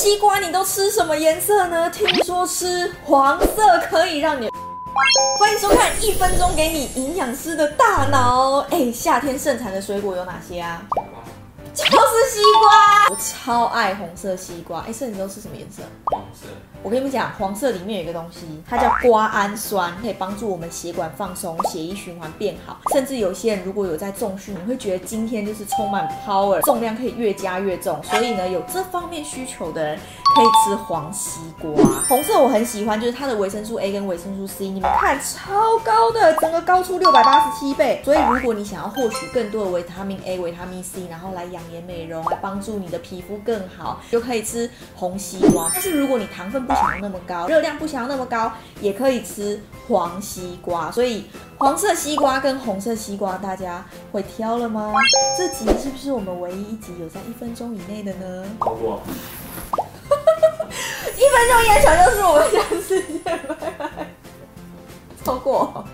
西瓜你都吃什么颜色呢？听说吃黄色可以让你。欢迎收看《一分钟给你营养师的大脑》。哎，夏天盛产的水果有哪些啊？就是西瓜，超爱红色西瓜。哎，甚至都是什么颜色？黄色。我跟你们讲，黄色里面有一个东西，它叫瓜氨酸，可以帮助我们血管放松，血液循环变好。甚至有些人如果有在重训，你会觉得今天就是充满 power，重量可以越加越重。所以呢，有这方面需求的人可以吃黄西瓜。红色我很喜欢，就是它的维生素 A 跟维生素 C，你们看超高的，整个高出六百八十七倍。所以如果你想要获取更多的维他命 A、维他命 C，然后来养颜美容，来帮助你的皮肤更好，就可以吃红西瓜。但是如果你糖分不想要那么高，热量不想要那么高，也可以吃黄西瓜。所以黄色西瓜跟红色西瓜，大家会挑了吗？这集是不是我们唯一一集有在一分钟以内的呢？超过。一分钟烟球就是我们下次见，拜拜。超过。